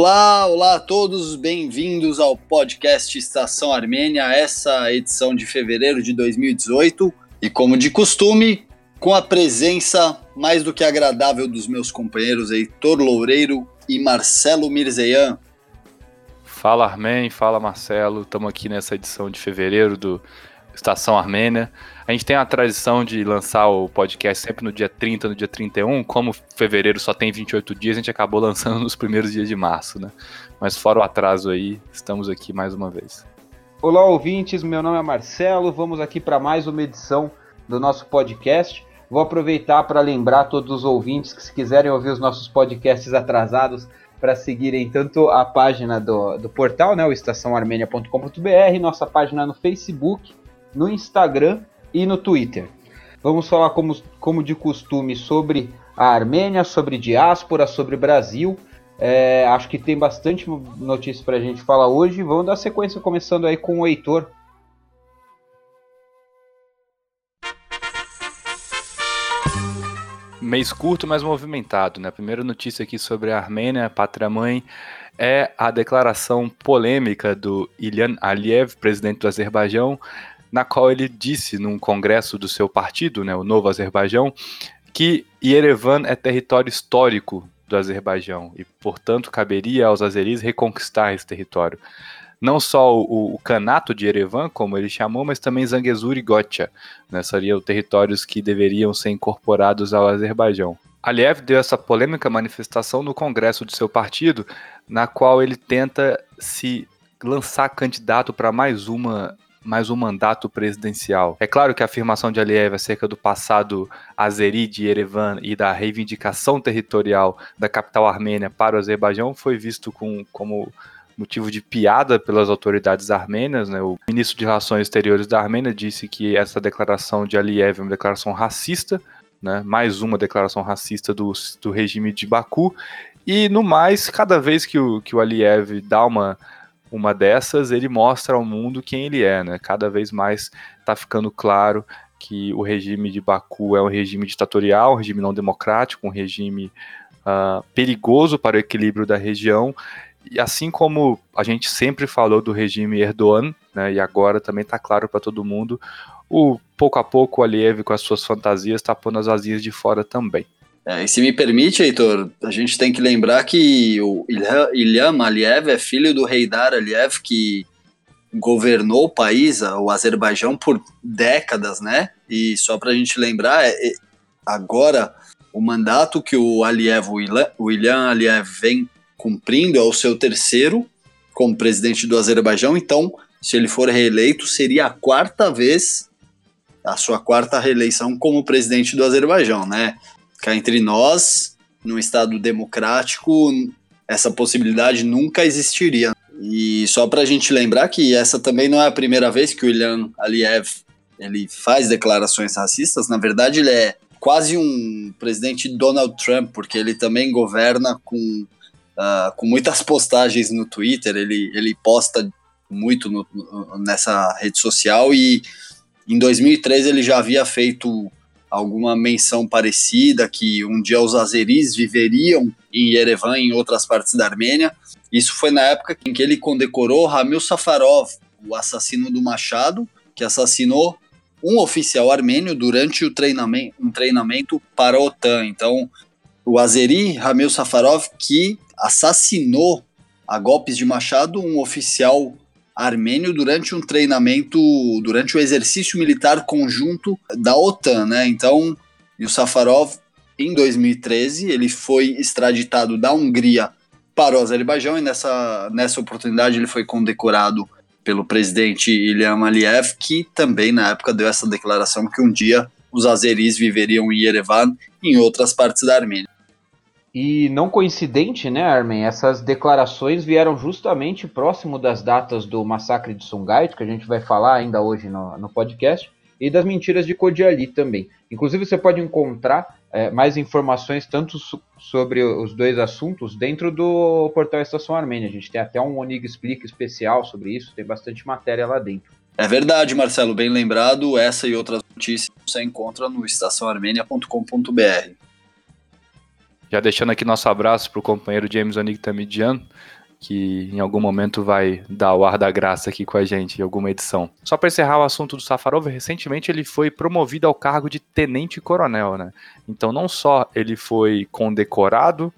Olá, olá a todos, bem-vindos ao podcast Estação Armênia, essa edição de fevereiro de 2018. E como de costume, com a presença mais do que agradável dos meus companheiros Heitor Loureiro e Marcelo Mirzeian. Fala Armen, fala Marcelo, estamos aqui nessa edição de fevereiro do Estação Armênia. A gente tem a tradição de lançar o podcast sempre no dia 30, no dia 31. Como fevereiro só tem 28 dias, a gente acabou lançando nos primeiros dias de março, né? Mas fora o atraso aí, estamos aqui mais uma vez. Olá, ouvintes, meu nome é Marcelo. Vamos aqui para mais uma edição do nosso podcast. Vou aproveitar para lembrar todos os ouvintes que, se quiserem ouvir os nossos podcasts atrasados, para seguirem tanto a página do, do portal, né, o estaçãoarmênia.com.br, nossa página no Facebook no Instagram e no Twitter. Vamos falar, como, como de costume, sobre a Armênia, sobre diáspora, sobre Brasil. É, acho que tem bastante notícia para a gente falar hoje. Vamos dar sequência, começando aí com o Heitor. Mês curto, mas movimentado. Né? A primeira notícia aqui sobre a Armênia, pátria-mãe, é a declaração polêmica do Ilhan Aliyev, presidente do Azerbaijão, na qual ele disse num congresso do seu partido, né, o Novo Azerbaijão, que Yerevan é território histórico do Azerbaijão e, portanto, caberia aos azeris reconquistar esse território. Não só o, o Canato de Yerevan, como ele chamou, mas também Zangezur e Gotia, né, seriam territórios que deveriam ser incorporados ao Azerbaijão. Aliyev deu essa polêmica manifestação no congresso de seu partido, na qual ele tenta se lançar candidato para mais uma mais um mandato presidencial. É claro que a afirmação de Aliyev acerca do passado azeri de Yerevan e da reivindicação territorial da capital armênia para o Azerbaijão foi visto com, como motivo de piada pelas autoridades armênias. Né? O ministro de Relações Exteriores da Armênia disse que essa declaração de Aliyev é uma declaração racista, né? mais uma declaração racista do, do regime de Baku. E no mais, cada vez que o, que o Aliyev dá uma uma dessas, ele mostra ao mundo quem ele é, né? Cada vez mais está ficando claro que o regime de Baku é um regime ditatorial, um regime não democrático, um regime uh, perigoso para o equilíbrio da região. E assim como a gente sempre falou do regime Erdogan, né, e agora também está claro para todo mundo, o pouco a pouco o Aliyev com as suas fantasias está pondo as vazias de fora também. É, e se me permite, Heitor, a gente tem que lembrar que o Ilham Aliyev é filho do Heydar Aliyev, que governou o país, o Azerbaijão, por décadas, né? E só para a gente lembrar, é, é, agora o mandato que o Aliyev, o Ilham Aliyev vem cumprindo é o seu terceiro como presidente do Azerbaijão, então, se ele for reeleito, seria a quarta vez, a sua quarta reeleição como presidente do Azerbaijão, né? Cá entre nós, num Estado democrático, essa possibilidade nunca existiria. E só para a gente lembrar que essa também não é a primeira vez que o Ilhan Aliyev ele faz declarações racistas. Na verdade, ele é quase um presidente Donald Trump, porque ele também governa com, uh, com muitas postagens no Twitter. Ele, ele posta muito no, nessa rede social e em 2013 ele já havia feito alguma menção parecida que um dia os azeris viveriam em Yerevan em outras partes da Armênia. Isso foi na época em que ele condecorou Ramil Safarov, o assassino do Machado, que assassinou um oficial armênio durante o treinamento, um treinamento para a OTAN. Então, o azeri Ramil Safarov que assassinou a golpes de machado um oficial armênio durante um treinamento, durante o exercício militar conjunto da OTAN, né? Então, e o Safarov, em 2013, ele foi extraditado da Hungria para o Azerbaijão e nessa, nessa oportunidade ele foi condecorado pelo presidente Ilham Aliyev, que também na época deu essa declaração que um dia os azeris viveriam em Yerevan e em outras partes da Armênia. E não coincidente, né, Armin? Essas declarações vieram justamente próximo das datas do massacre de Sungait, que a gente vai falar ainda hoje no, no podcast, e das mentiras de Kodiali também. Inclusive, você pode encontrar é, mais informações tanto so sobre os dois assuntos dentro do portal Estação Armênia. A gente tem até um Onig Explica especial sobre isso, tem bastante matéria lá dentro. É verdade, Marcelo, bem lembrado. Essa e outras notícias você encontra no estaçãoarmênia.com.br. Já deixando aqui nosso abraço para o companheiro James Onigtamidian, que em algum momento vai dar o ar da graça aqui com a gente em alguma edição. Só para encerrar o assunto do Safarov, recentemente ele foi promovido ao cargo de tenente-coronel, né? Então não só ele foi condecorado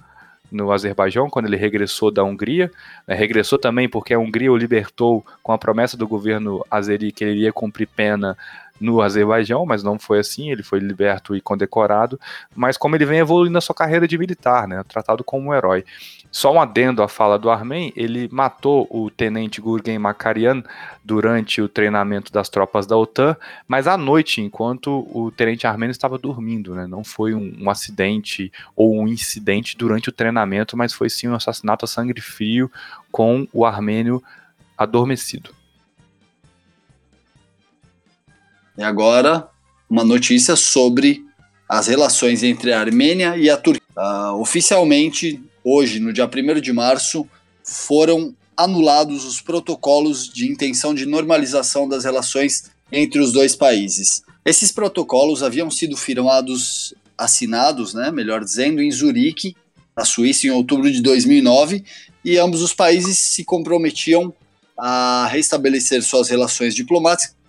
no Azerbaijão quando ele regressou da Hungria, né? regressou também porque a Hungria o libertou com a promessa do governo azeri que ele iria cumprir pena no Azerbaijão, mas não foi assim, ele foi liberto e condecorado, mas como ele vem evoluindo a sua carreira de militar, né, tratado como um herói. Só um adendo à fala do Armen, ele matou o tenente Gurgen Makarian durante o treinamento das tropas da OTAN, mas à noite, enquanto o tenente armênio estava dormindo, né? Não foi um, um, acidente ou um incidente durante o treinamento, mas foi sim um assassinato a sangue frio com o armênio adormecido. E agora, uma notícia sobre as relações entre a Armênia e a Turquia. Uh, oficialmente, hoje, no dia 1 de março, foram anulados os protocolos de intenção de normalização das relações entre os dois países. Esses protocolos haviam sido firmados, assinados, né, melhor dizendo, em Zurique, na Suíça, em outubro de 2009, e ambos os países se comprometiam a restabelecer suas relações diplomáticas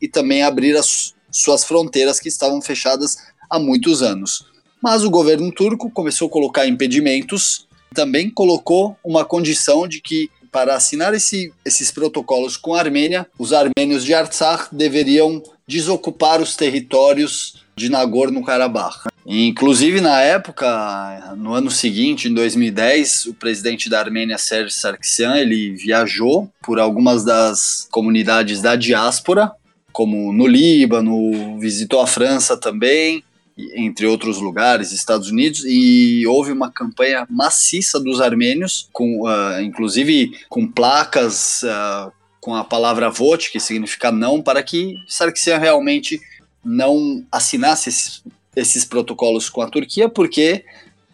e também abrir as suas fronteiras que estavam fechadas há muitos anos. Mas o governo turco começou a colocar impedimentos, também colocou uma condição de que para assinar esse, esses protocolos com a Armênia, os armênios de Artsakh deveriam desocupar os territórios de Nagorno-Karabakh. Inclusive, na época, no ano seguinte, em 2010, o presidente da Armênia, Sérgio Sargsyan, ele viajou por algumas das comunidades da diáspora, como no Líbano, visitou a França também, entre outros lugares, Estados Unidos, e houve uma campanha maciça dos armênios, com, uh, inclusive com placas uh, com a palavra vote, que significa não, para que Sarkisian realmente não assinasse esses, esses, protocolos com a Turquia, porque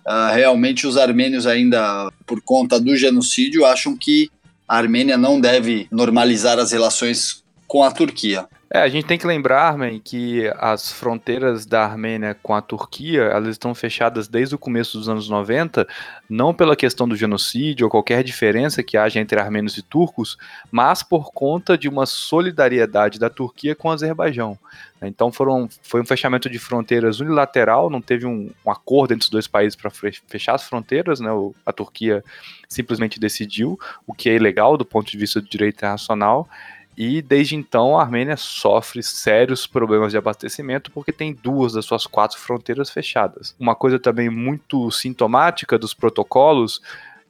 uh, realmente os armênios ainda, por conta do genocídio, acham que a Armênia não deve normalizar as relações com a Turquia. É, a gente tem que lembrar, Armin, que as fronteiras da Armênia com a Turquia, elas estão fechadas desde o começo dos anos 90, não pela questão do genocídio ou qualquer diferença que haja entre armênios e turcos, mas por conta de uma solidariedade da Turquia com o Azerbaijão. Então foram, foi um fechamento de fronteiras unilateral, não teve um, um acordo entre os dois países para fechar as fronteiras, né? a Turquia simplesmente decidiu, o que é ilegal do ponto de vista do direito internacional, e desde então a Armênia sofre sérios problemas de abastecimento porque tem duas das suas quatro fronteiras fechadas. Uma coisa também muito sintomática dos protocolos,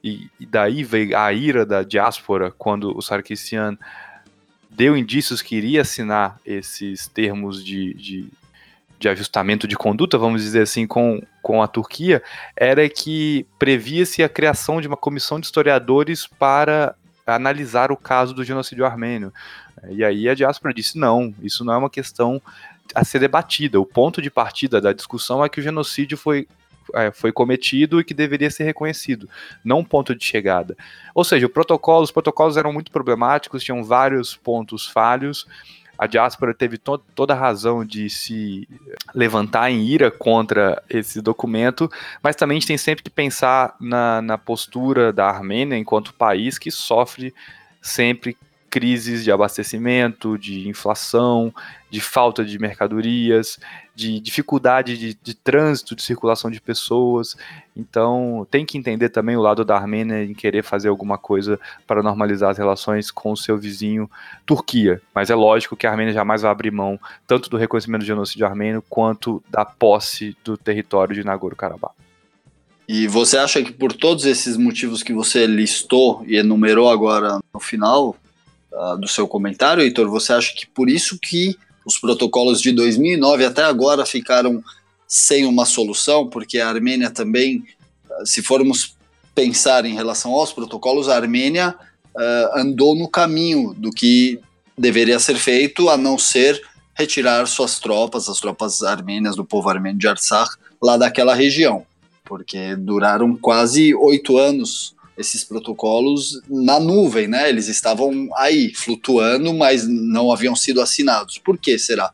e, e daí veio a ira da diáspora quando o Sarkisian deu indícios que iria assinar esses termos de, de, de ajustamento de conduta, vamos dizer assim, com, com a Turquia, era que previa-se a criação de uma comissão de historiadores para analisar o caso do genocídio armênio. E aí a diáspora disse: não, isso não é uma questão a ser debatida. O ponto de partida da discussão é que o genocídio foi, é, foi cometido e que deveria ser reconhecido, não um ponto de chegada. Ou seja, o protocolo, os protocolos eram muito problemáticos, tinham vários pontos falhos. A diáspora teve to toda a razão de se levantar em ira contra esse documento, mas também a gente tem sempre que pensar na, na postura da Armênia enquanto país que sofre sempre crises de abastecimento, de inflação, de falta de mercadorias, de dificuldade de, de, trânsito, de circulação de pessoas. Então, tem que entender também o lado da Armênia em querer fazer alguma coisa para normalizar as relações com o seu vizinho Turquia. Mas é lógico que a Armênia jamais vai abrir mão tanto do reconhecimento do genocídio armênio quanto da posse do território de Nagorno-Karabakh. E você acha que por todos esses motivos que você listou e enumerou agora no final, uh, do seu comentário, Heitor, você acha que por isso que os protocolos de 2009 até agora ficaram sem uma solução, porque a Armênia também, ah, se formos pensar em relação aos protocolos, a Armênia uh, andou no caminho do que deveria ser feito, a não ser retirar suas tropas, as tropas armênias do povo armênio de Artsakh, lá daquela região, porque duraram quase oito anos esses protocolos na nuvem, né? Eles estavam aí, flutuando, mas não haviam sido assinados. Por que será?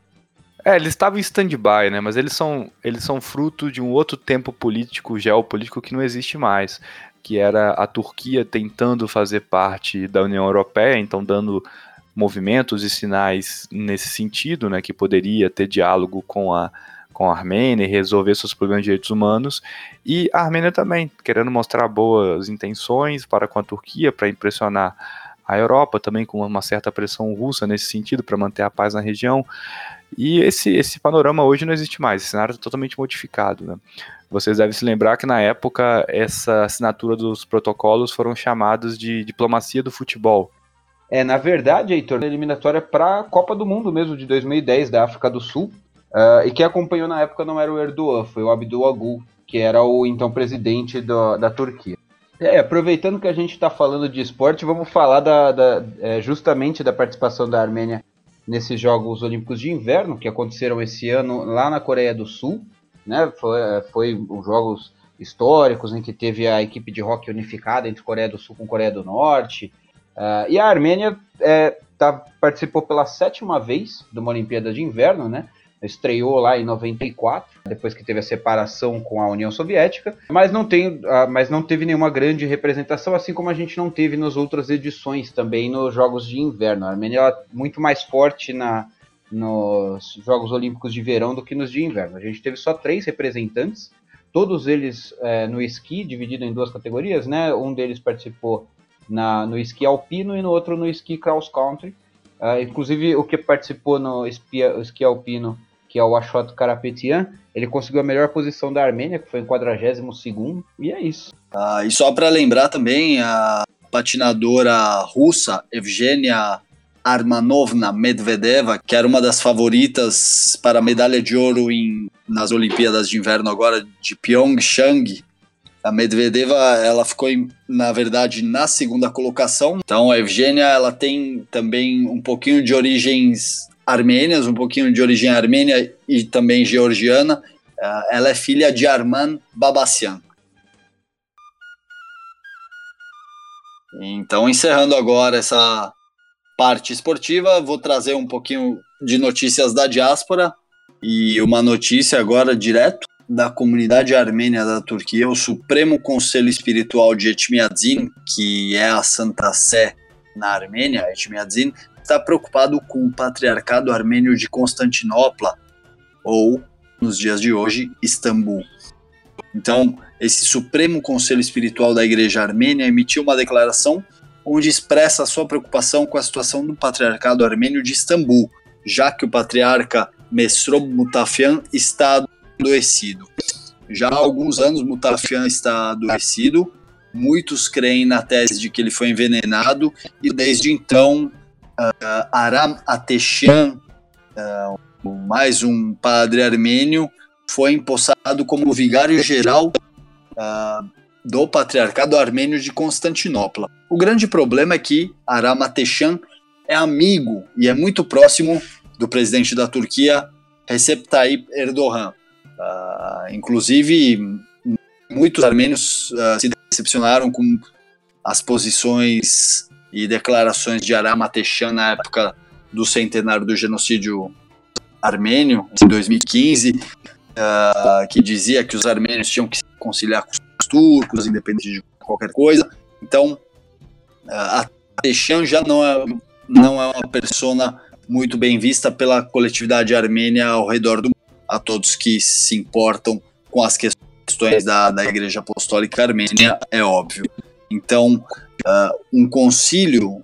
É, eles estavam em stand-by, né? Mas eles são, eles são fruto de um outro tempo político, geopolítico que não existe mais. Que era a Turquia tentando fazer parte da União Europeia, então dando movimentos e sinais nesse sentido, né? Que poderia ter diálogo com a, com a Armênia e resolver seus problemas de direitos humanos. E a Armênia também, querendo mostrar boas intenções para com a Turquia, para impressionar a Europa, também com uma certa pressão russa nesse sentido, para manter a paz na região. E esse, esse panorama hoje não existe mais, esse cenário está totalmente modificado. Né? Vocês devem se lembrar que na época essa assinatura dos protocolos foram chamados de diplomacia do futebol. É, na verdade, Heitor, eliminatória para a Copa do Mundo mesmo de 2010 da África do Sul. Uh, e quem acompanhou na época não era o Erdogan, foi o Abdul Agul, que era o então presidente do, da Turquia. É, aproveitando que a gente está falando de esporte, vamos falar da, da é, justamente da participação da Armênia nesses Jogos Olímpicos de Inverno que aconteceram esse ano lá na Coreia do Sul, né? Foi, foi os Jogos históricos em que teve a equipe de hockey unificada entre Coreia do Sul com Coreia do Norte. Uh, e a Armênia é, tá, participou pela sétima vez de uma Olimpíada de Inverno, né? Estreou lá em 94, depois que teve a separação com a União Soviética, mas não, tem, ah, mas não teve nenhuma grande representação, assim como a gente não teve nas outras edições também nos Jogos de Inverno. A Armênia é muito mais forte na, nos Jogos Olímpicos de Verão do que nos de Inverno. A gente teve só três representantes, todos eles é, no esqui, dividido em duas categorias, né? Um deles participou na, no esqui alpino e no outro no esqui cross country. Uh, inclusive, o que participou no esqui, esqui alpino que é o Ashot Karapetian, ele conseguiu a melhor posição da Armênia, que foi em 42 e é isso. Ah, e só para lembrar também, a patinadora russa Evgenia Armanovna Medvedeva, que era uma das favoritas para a medalha de ouro em, nas Olimpíadas de Inverno agora de Pyeongchang. A Medvedeva, ela ficou, em, na verdade, na segunda colocação. Então, a Evgenia, ela tem também um pouquinho de origens armênias, um pouquinho de origem armênia e também georgiana. Uh, ela é filha de Arman Babassian. Então, encerrando agora essa parte esportiva, vou trazer um pouquinho de notícias da diáspora e uma notícia agora direto da comunidade armênia da Turquia, o Supremo Conselho Espiritual de Etmiadzin, que é a Santa Sé na Armênia, Etmiadzin, está preocupado com o patriarcado armênio de Constantinopla, ou, nos dias de hoje, Istambul. Então, esse Supremo Conselho Espiritual da Igreja Armênia emitiu uma declaração onde expressa sua preocupação com a situação do patriarcado armênio de Istambul, já que o patriarca Mesrob Mutafian está adoecido. Já há alguns anos Mutafian está adoecido, muitos creem na tese de que ele foi envenenado e desde então uh, Aram Ateshan, uh, mais um padre armênio, foi empossado como vigário-geral uh, do Patriarcado Armênio de Constantinopla. O grande problema é que Aram Ateshan é amigo e é muito próximo do presidente da Turquia, Recep Tayyip Erdogan. Uh, inclusive, muitos armênios uh, se decepcionaram com as posições e declarações de Aram Ateshan na época do centenário do genocídio armênio, em 2015, uh, ah, que dizia que os armênios tinham que se conciliar com os turcos, independente de qualquer coisa. Então, uh, Ateshan já não é, não é uma persona muito bem vista pela coletividade armênia ao redor do mundo, a todos que se importam com as questões da, da Igreja Apostólica Armênia, é óbvio. Então, uh, um concílio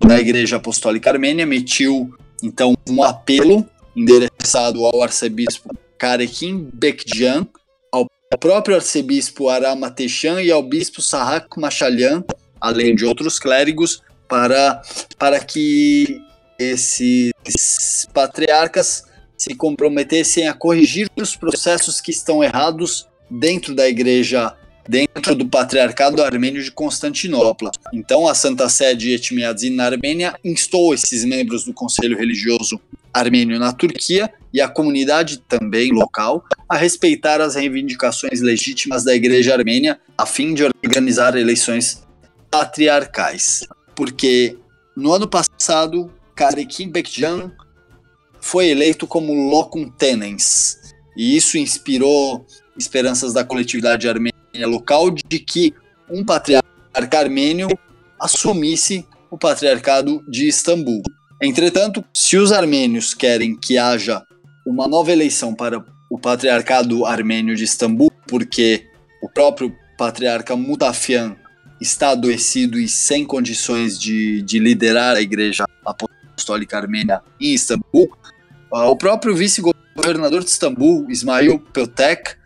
da Igreja Apostólica Armênia emitiu então um apelo endereçado ao arcebispo Karekim Bekjan, ao próprio arcebispo Aram Ateshan e ao bispo Sahak Machalyan, além de outros clérigos, para, para que esses patriarcas se comprometessem a corrigir os processos que estão errados dentro da Igreja dentro do Patriarcado Armênio de Constantinopla. Então, a Santa Sede Etmiadzin na Armênia instou esses membros do Conselho Religioso Armênio na Turquia e a comunidade também local a respeitar as reivindicações legítimas da Igreja Armênia a fim de organizar eleições patriarcais. Porque no ano passado, Karekim Bekjan foi eleito como locum tenens. E isso inspirou esperanças da coletividade armênia local de que um patriarca armênio assumisse o patriarcado de Istambul. Entretanto, se os armênios querem que haja uma nova eleição para o patriarcado armênio de Istambul, porque o próprio patriarca Mutafian está adoecido e sem condições de, de liderar a igreja apostólica armênia em Istambul, o próprio vice-governador de Istambul, Ismail Peltek,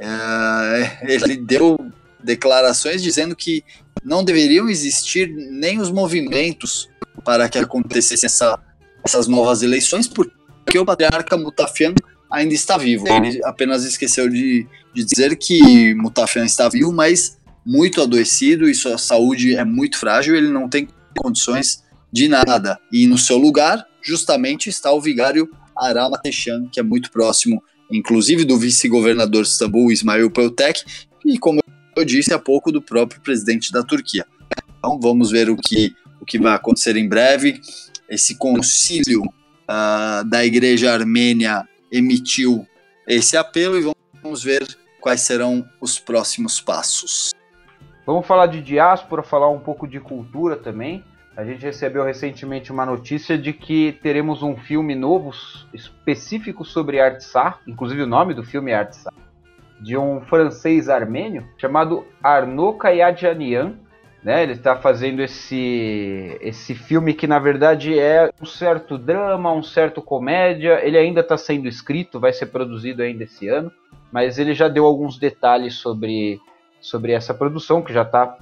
uh, ele deu declarações dizendo que não deveriam existir nem os movimentos para que acontecessem essa, essas novas eleições, porque o patriarca Mutafian ainda está vivo. Ele apenas esqueceu de, de dizer que Mutafian está vivo, mas muito adoecido e sua saúde é muito frágil, ele não tem condições de nada. E no seu lugar, justamente, está o vigário Arama Techan, que é muito próximo, inclusive do vice-governador de Istambul, Ismail Peltek, e como eu disse há pouco, do próprio presidente da Turquia. Então vamos ver o que, o que vai acontecer em breve. Esse concílio uh, da igreja armênia emitiu esse apelo e vamos ver quais serão os próximos passos. Vamos falar de diáspora, falar um pouco de cultura também. A gente recebeu recentemente uma notícia de que teremos um filme novo específico sobre Artsakh, inclusive o nome do filme é Artsakh, de um francês armênio chamado Arnaud Kayadjanian. Né? Ele está fazendo esse, esse filme que na verdade é um certo drama, um certo comédia. Ele ainda está sendo escrito, vai ser produzido ainda esse ano, mas ele já deu alguns detalhes sobre, sobre essa produção que já está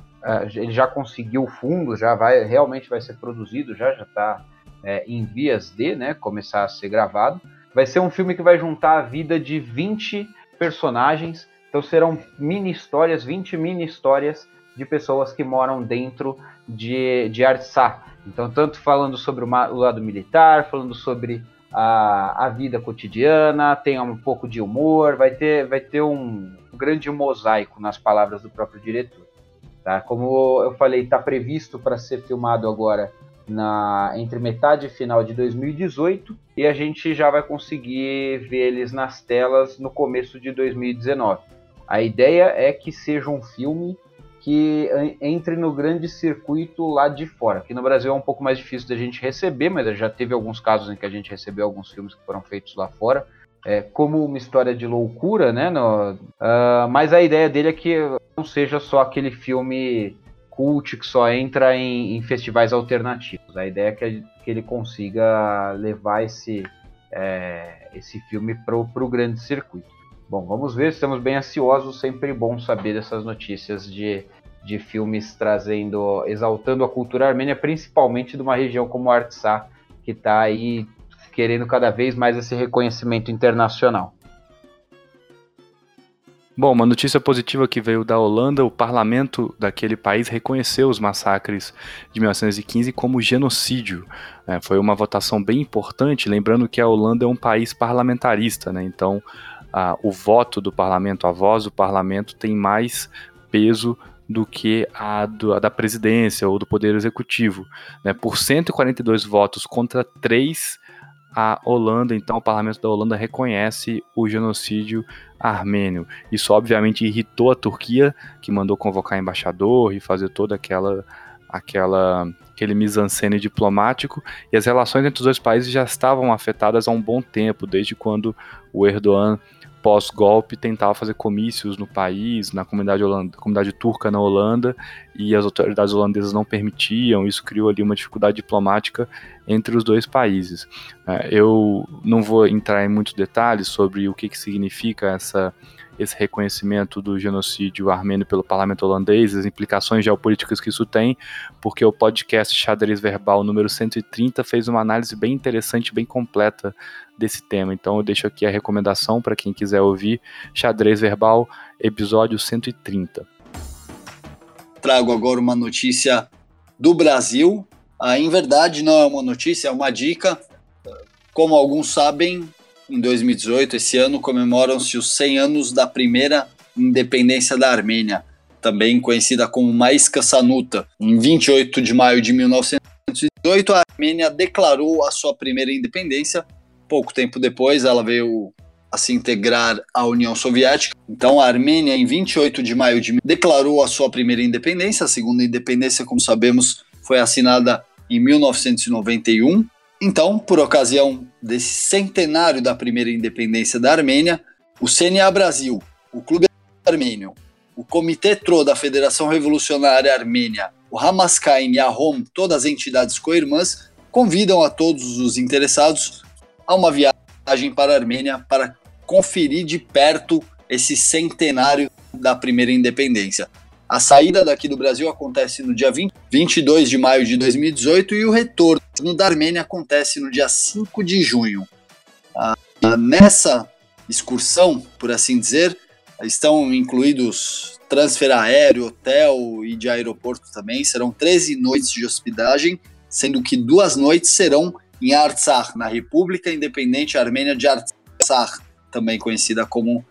ele já conseguiu o fundo, já vai realmente vai ser produzido, já já está é, em vias de né, começar a ser gravado. Vai ser um filme que vai juntar a vida de 20 personagens. Então serão mini histórias, 20 mini histórias de pessoas que moram dentro de, de Artsá. Então, tanto falando sobre o, o lado militar, falando sobre a, a, vida cotidiana, tem um pouco de humor, vai ter, vai ter um grande mosaico nas palavras do próprio diretor. Tá? Como eu falei, está previsto para ser filmado agora na, entre metade e final de 2018 e a gente já vai conseguir ver eles nas telas no começo de 2019. A ideia é que seja um filme que entre no grande circuito lá de fora. Aqui no Brasil é um pouco mais difícil da gente receber, mas já teve alguns casos em que a gente recebeu alguns filmes que foram feitos lá fora. É, como uma história de loucura, né? No, uh, mas a ideia dele é que não seja só aquele filme cult que só entra em, em festivais alternativos. A ideia é que, que ele consiga levar esse, é, esse filme para o grande circuito. Bom, vamos ver, estamos bem ansiosos, sempre bom saber dessas notícias de, de filmes trazendo, exaltando a cultura armênia, principalmente de uma região como Artsakh, que está aí querendo cada vez mais esse reconhecimento internacional. Bom, uma notícia positiva que veio da Holanda, o parlamento daquele país reconheceu os massacres de 1915 como genocídio. É, foi uma votação bem importante, lembrando que a Holanda é um país parlamentarista, né? então a, o voto do parlamento, a voz do parlamento tem mais peso do que a, do, a da presidência ou do poder executivo. Né? Por 142 votos contra 3 a Holanda, então o parlamento da Holanda reconhece o genocídio armênio. Isso obviamente irritou a Turquia, que mandou convocar embaixador e fazer toda aquela aquela aquele mise-en-scène diplomático, e as relações entre os dois países já estavam afetadas há um bom tempo, desde quando o Erdogan pós-golpe tentava fazer comícios no país, na comunidade, holanda, comunidade turca na Holanda, e as autoridades holandesas não permitiam, isso criou ali uma dificuldade diplomática entre os dois países. É, eu não vou entrar em muitos detalhes sobre o que, que significa essa esse reconhecimento do genocídio armênio pelo parlamento holandês, as implicações geopolíticas que isso tem, porque o podcast Xadrez Verbal número 130 fez uma análise bem interessante, bem completa desse tema. Então eu deixo aqui a recomendação para quem quiser ouvir Xadrez Verbal, episódio 130. Trago agora uma notícia do Brasil. Ah, em verdade, não é uma notícia, é uma dica. Como alguns sabem, em 2018, esse ano, comemoram-se os 100 anos da primeira independência da Armênia, também conhecida como Maisca Sanuta. Em 28 de maio de 1918, a Armênia declarou a sua primeira independência pouco tempo depois ela veio a se integrar à União Soviética. Então a Armênia, em 28 de maio de declarou a sua primeira independência. A segunda independência, como sabemos, foi assinada em 1991. Então, por ocasião desse centenário da primeira independência da Armênia, o CNA Brasil, o Clube Armênio, o Comitê TRO da Federação Revolucionária Armênia, o Hamaskain e a ROM, todas as entidades co-irmãs, convidam a todos os interessados a uma viagem para a Armênia para conferir de perto esse centenário da primeira independência. A saída daqui do Brasil acontece no dia 20, 22 de maio de 2018 e o retorno da Armênia acontece no dia 5 de junho. Ah, nessa excursão, por assim dizer, estão incluídos transfer aéreo, hotel e de aeroporto também. Serão 13 noites de hospedagem, sendo que duas noites serão em Artsakh, na República Independente Armênia de Artsakh, também conhecida como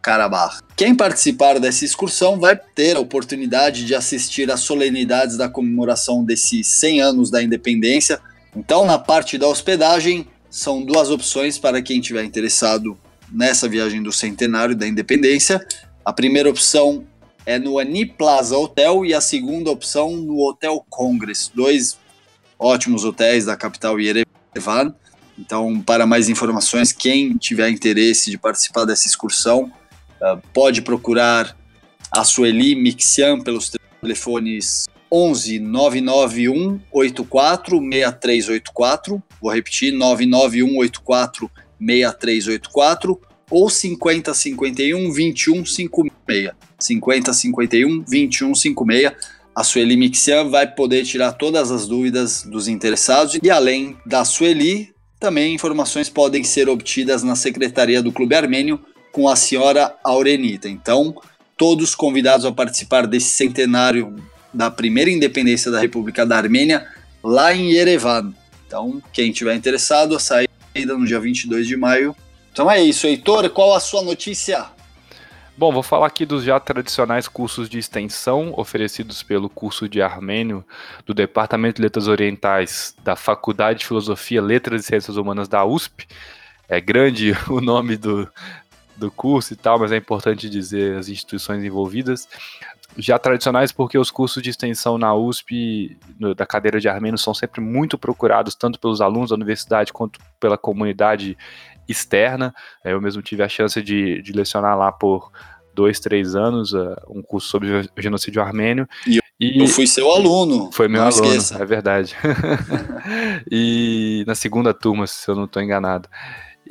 Nagorno-Karabakh. Quem participar dessa excursão vai ter a oportunidade de assistir às solenidades da comemoração desses 100 anos da independência. Então, na parte da hospedagem, são duas opções para quem estiver interessado nessa viagem do centenário da independência. A primeira opção é no Ani Plaza Hotel e a segunda opção no Hotel Congress, dois ótimos hotéis da capital Yerevan. Então, para mais informações, quem tiver interesse de participar dessa excursão, pode procurar a Sueli Mixian pelos telefones 11 991 84 6384. Vou repetir: 991 84 6384 ou 5051 2156. 5051 2156. A Sueli Mixian vai poder tirar todas as dúvidas dos interessados e além da Sueli, também informações podem ser obtidas na secretaria do Clube Armênio com a senhora Aurenita. Então, todos convidados a participar desse centenário da primeira independência da República da Armênia lá em Yerevan. Então, quem tiver interessado, a saída no dia 22 de maio. Então é isso, Heitor, qual a sua notícia? Bom, vou falar aqui dos já tradicionais cursos de extensão oferecidos pelo curso de armênio do Departamento de Letras Orientais da Faculdade de Filosofia, Letras e Ciências Humanas da USP. É grande o nome do, do curso e tal, mas é importante dizer as instituições envolvidas. Já tradicionais porque os cursos de extensão na USP, no, da cadeira de armênio, são sempre muito procurados, tanto pelos alunos da universidade quanto pela comunidade externa. Eu mesmo tive a chance de, de lecionar lá por dois, três anos, uh, um curso sobre genocídio armênio. E eu, e eu fui seu aluno. Foi meu aluno, esqueça. é verdade. e na segunda turma, se eu não estou enganado.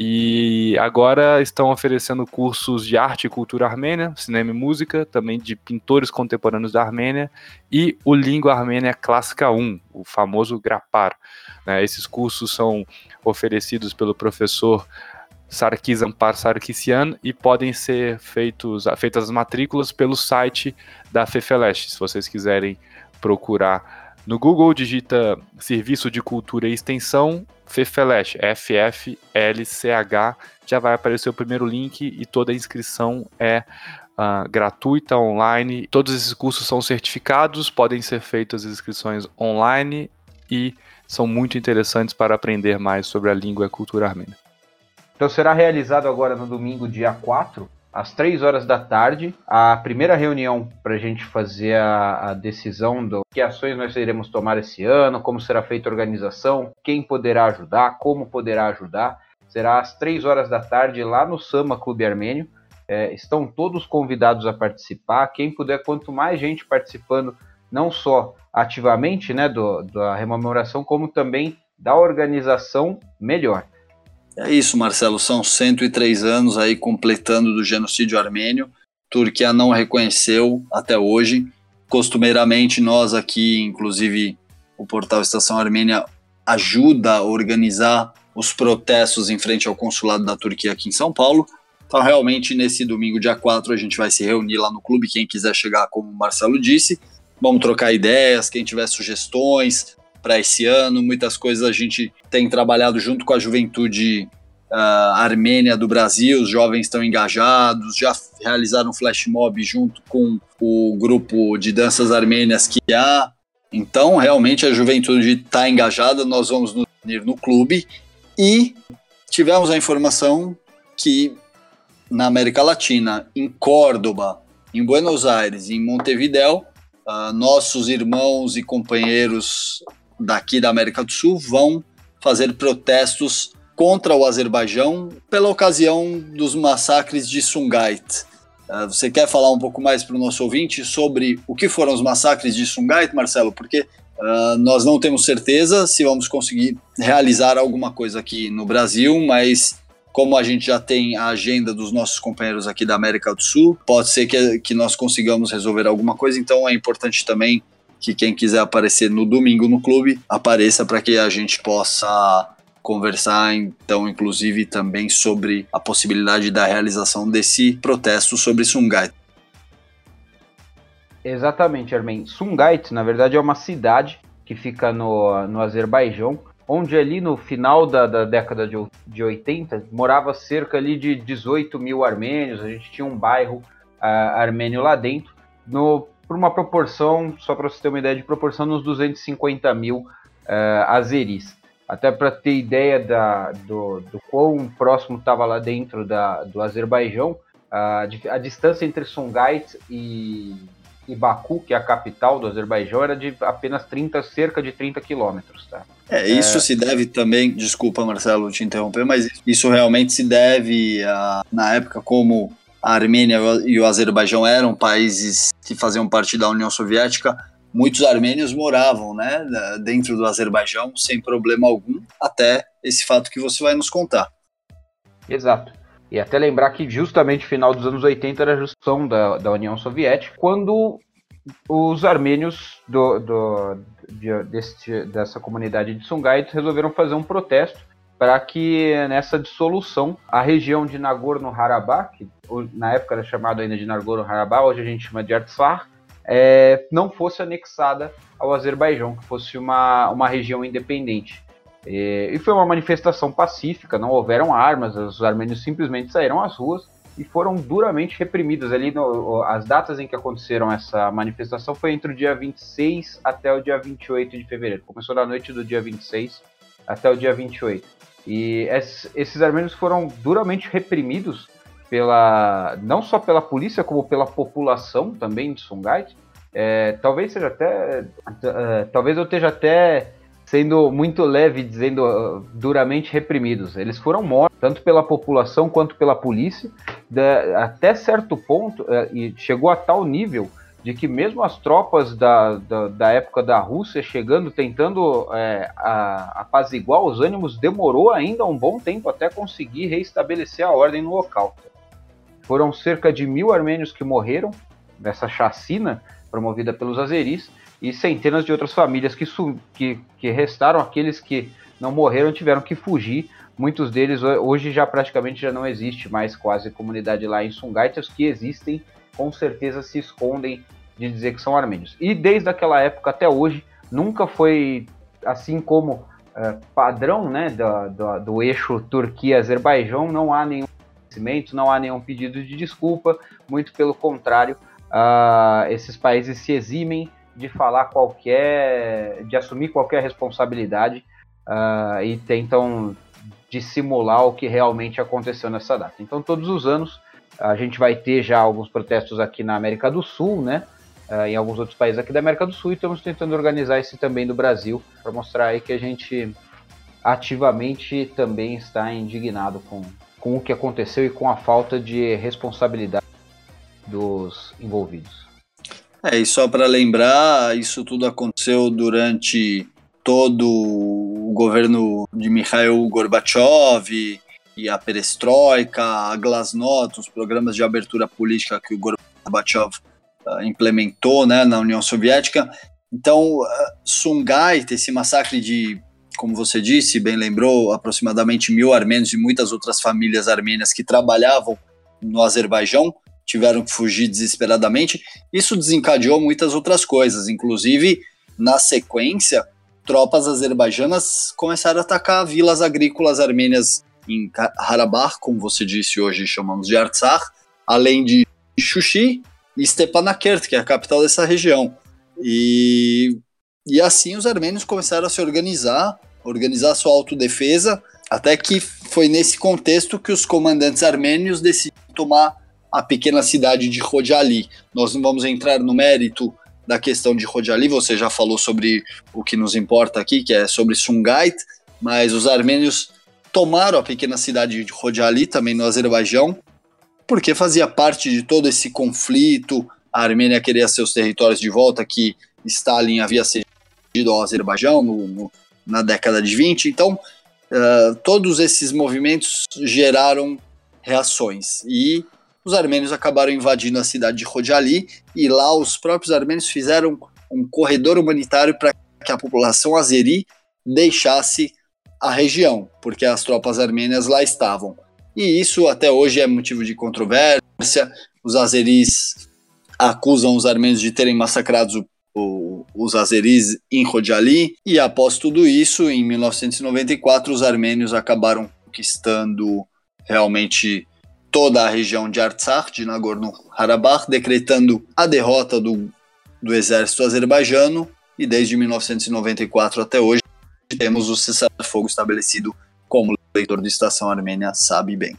E agora estão oferecendo cursos de arte e cultura armênia, cinema e música, também de pintores contemporâneos da Armênia e o Língua Armênia Clássica 1, o famoso Grapar. Né, esses cursos são oferecidos pelo professor Sarkis Ampar Sarkisian e podem ser feitos, feitas as matrículas pelo site da Fefeleche, se vocês quiserem procurar no Google, digita Serviço de Cultura e Extensão Fefeleche, F-F-L-C-H, já vai aparecer o primeiro link e toda a inscrição é uh, gratuita, online. Todos esses cursos são certificados, podem ser feitas as inscrições online e são muito interessantes para aprender mais sobre a língua e a cultura armênia. Então será realizado agora no domingo, dia 4, às 3 horas da tarde, a primeira reunião para a gente fazer a, a, decisão do que ações nós iremos tomar esse ano, como será feita a organização, quem poderá ajudar, como poderá ajudar. Será às 3 horas da tarde lá no Sama Clube Armênio. É, estão todos convidados a participar. Quem puder, quanto mais gente participando, não só ativamente né, do, da rememoração, como também da organização, melhor. É isso, Marcelo, são 103 anos aí completando do genocídio armênio. Turquia não reconheceu até hoje. Costumeiramente, nós aqui, inclusive o portal Estação Armênia, ajuda a organizar os protestos em frente ao consulado da Turquia aqui em São Paulo. Então, realmente, nesse domingo, dia 4, a gente vai se reunir lá no clube. Quem quiser chegar, como o Marcelo disse, vamos trocar ideias. Quem tiver sugestões, para esse ano. Muitas coisas a gente tem trabalhado junto com a juventude uh, armênia do Brasil, os jovens estão engajados, já realizaram flash mob junto com o grupo de danças armênias que há. Então, realmente, a juventude está engajada, nós vamos nos unir no clube e tivemos a informação que na América Latina, em Córdoba, em Buenos Aires, em Montevideo, uh, nossos irmãos e companheiros daqui da América do Sul vão fazer protestos contra o Azerbaijão pela ocasião dos massacres de Sungait. Uh, você quer falar um pouco mais para o nosso ouvinte sobre o que foram os massacres de Sungait, Marcelo? Porque uh, nós não temos certeza se vamos conseguir realizar alguma coisa aqui no Brasil, mas como a gente já tem a agenda dos nossos companheiros aqui da América do Sul, pode ser que, que nós consigamos resolver alguma coisa, então é importante também que quem quiser aparecer no domingo no clube, apareça para que a gente possa conversar, então, inclusive também sobre a possibilidade da realização desse protesto sobre Sungait. Exatamente, Armin. Sungait, na verdade, é uma cidade que fica no, no Azerbaijão, onde ali no final da, da década de, de 80 morava cerca ali de 18 mil armênios, a gente tinha um bairro uh, armênio lá dentro, no, por uma proporção, só para você ter uma ideia de proporção, nos 250 mil uh, azeris. Até para ter ideia da, do, do quão próximo estava lá dentro da, do Azerbaijão, a, a distância entre Sungait e, e Baku, que é a capital do Azerbaijão, era de apenas 30, cerca de 30 quilômetros. Tá? É, isso é... se deve também, desculpa Marcelo te interromper, mas isso realmente se deve a, na época como a Armênia e o Azerbaijão eram países que faziam parte da União Soviética, muitos armênios moravam né, dentro do Azerbaijão sem problema algum, até esse fato que você vai nos contar. Exato. E até lembrar que justamente no final dos anos 80 era a junção da, da União Soviética, quando os armênios do, do, de, dessa comunidade de Sungait resolveram fazer um protesto para que nessa dissolução a região de Nagorno-Karabakh, que na época era chamado ainda de Nagorno-Karabakh, hoje a gente chama de Artsakh, é, não fosse anexada ao Azerbaijão, que fosse uma, uma região independente. E, e foi uma manifestação pacífica, não houveram armas, os armênios simplesmente saíram às ruas e foram duramente reprimidas. Ali, no, as datas em que aconteceram essa manifestação foi entre o dia 26 até o dia 28 de fevereiro. Começou na noite do dia 26 até o dia 28. E esses armênios foram duramente reprimidos pela não só pela polícia como pela população também de Sungait. É, talvez seja até uh, talvez eu esteja até sendo muito leve, dizendo uh, duramente reprimidos. Eles foram mortos, tanto pela população quanto pela polícia, até certo ponto, uh, e chegou a tal nível de que mesmo as tropas da, da, da época da Rússia chegando, tentando é, a, apaziguar os ânimos, demorou ainda um bom tempo até conseguir reestabelecer a ordem no local. Foram cerca de mil armênios que morreram nessa chacina promovida pelos azeris, e centenas de outras famílias que, que, que restaram, aqueles que não morreram tiveram que fugir. Muitos deles hoje já praticamente já não existe mais quase comunidade lá em Sungait, os que existem com certeza se escondem de dizer que são armênios. E desde aquela época até hoje nunca foi assim como é, padrão né, do, do, do eixo Turquia-Azerbaijão, não há nenhum conhecimento, não há nenhum pedido de desculpa, muito pelo contrário, uh, esses países se eximem de falar qualquer, de assumir qualquer responsabilidade uh, e tentam dissimular o que realmente aconteceu nessa data. Então, todos os anos a gente vai ter já alguns protestos aqui na América do Sul, né? Uh, em alguns outros países aqui da América do Sul e estamos tentando organizar esse também do Brasil para mostrar aí que a gente ativamente também está indignado com, com o que aconteceu e com a falta de responsabilidade dos envolvidos. É, e só para lembrar, isso tudo aconteceu durante todo o governo de Mikhail Gorbachev a perestroika, a glasnost, os programas de abertura política que o Gorbachev uh, implementou né, na União Soviética. Então, uh, Sungait, esse massacre de, como você disse, bem lembrou, aproximadamente mil armênios e muitas outras famílias armênias que trabalhavam no Azerbaijão, tiveram que fugir desesperadamente. Isso desencadeou muitas outras coisas, inclusive na sequência, tropas azerbaijanas começaram a atacar vilas agrícolas armênias em Karabakh, como você disse hoje, chamamos de Artsakh, além de Xuxi e Stepanakert, que é a capital dessa região. E, e assim os armênios começaram a se organizar, organizar sua autodefesa, até que foi nesse contexto que os comandantes armênios decidiram tomar a pequena cidade de Rojali. Nós não vamos entrar no mérito da questão de Rojali, você já falou sobre o que nos importa aqui, que é sobre Sungait, mas os armênios tomaram a pequena cidade de Rojali, também no Azerbaijão, porque fazia parte de todo esse conflito. A Armênia queria seus territórios de volta, que Stalin havia cedido ao Azerbaijão no, no, na década de 20. Então, uh, todos esses movimentos geraram reações. E os armênios acabaram invadindo a cidade de Rojali, e lá os próprios armênios fizeram um corredor humanitário para que a população azeri deixasse a região, porque as tropas armênias lá estavam. E isso até hoje é motivo de controvérsia. Os azeris acusam os armênios de terem massacrado o, os azeris em Rojali, e após tudo isso, em 1994, os armênios acabaram conquistando realmente toda a região de Artsakh, de Nagorno-Karabakh, decretando a derrota do, do exército azerbaijano, e desde 1994 até hoje temos o cessar-fogo estabelecido, como o leitor de Estação Armênia sabe bem.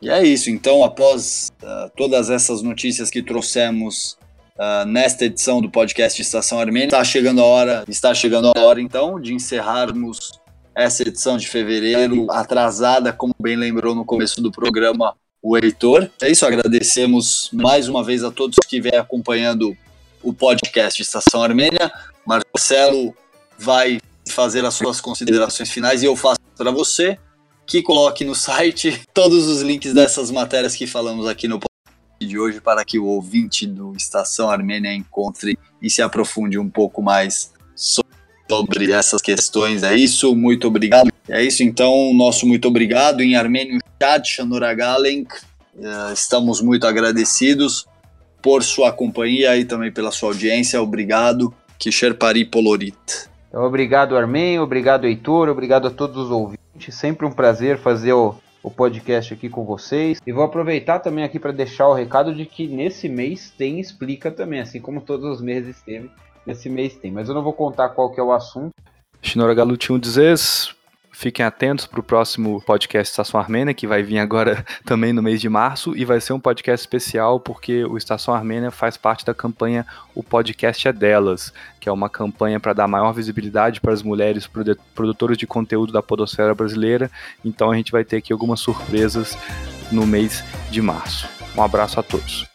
E é isso, então, após uh, todas essas notícias que trouxemos uh, nesta edição do podcast Estação Armênia, está chegando a hora, está chegando a hora então de encerrarmos essa edição de fevereiro atrasada, como bem lembrou no começo do programa o Heitor. É isso, agradecemos mais uma vez a todos que vêm acompanhando o podcast Estação Armênia. Marcelo vai fazer as suas considerações finais e eu faço para você que coloque no site todos os links dessas matérias que falamos aqui no podcast de hoje para que o ouvinte do Estação Armênia encontre e se aprofunde um pouco mais sobre essas questões. É isso, muito obrigado. É isso então, nosso muito obrigado em armênio Chad Shanuragalenk. Eh, estamos muito agradecidos por sua companhia e também pela sua audiência. Obrigado. Que Sherpari Polorit. Então, obrigado, Armen. Obrigado, Heitor. Obrigado a todos os ouvintes. Sempre um prazer fazer o, o podcast aqui com vocês. E vou aproveitar também aqui para deixar o recado de que nesse mês tem Explica também, assim como todos os meses teve. Nesse mês tem, mas eu não vou contar qual que é o assunto. Shinora Galutinho dizes, Fiquem atentos para o próximo podcast Estação Armênia, que vai vir agora também no mês de março, e vai ser um podcast especial porque o Estação Armênia faz parte da campanha O Podcast é Delas, que é uma campanha para dar maior visibilidade para as mulheres produtoras de conteúdo da podosfera brasileira. Então a gente vai ter aqui algumas surpresas no mês de março. Um abraço a todos.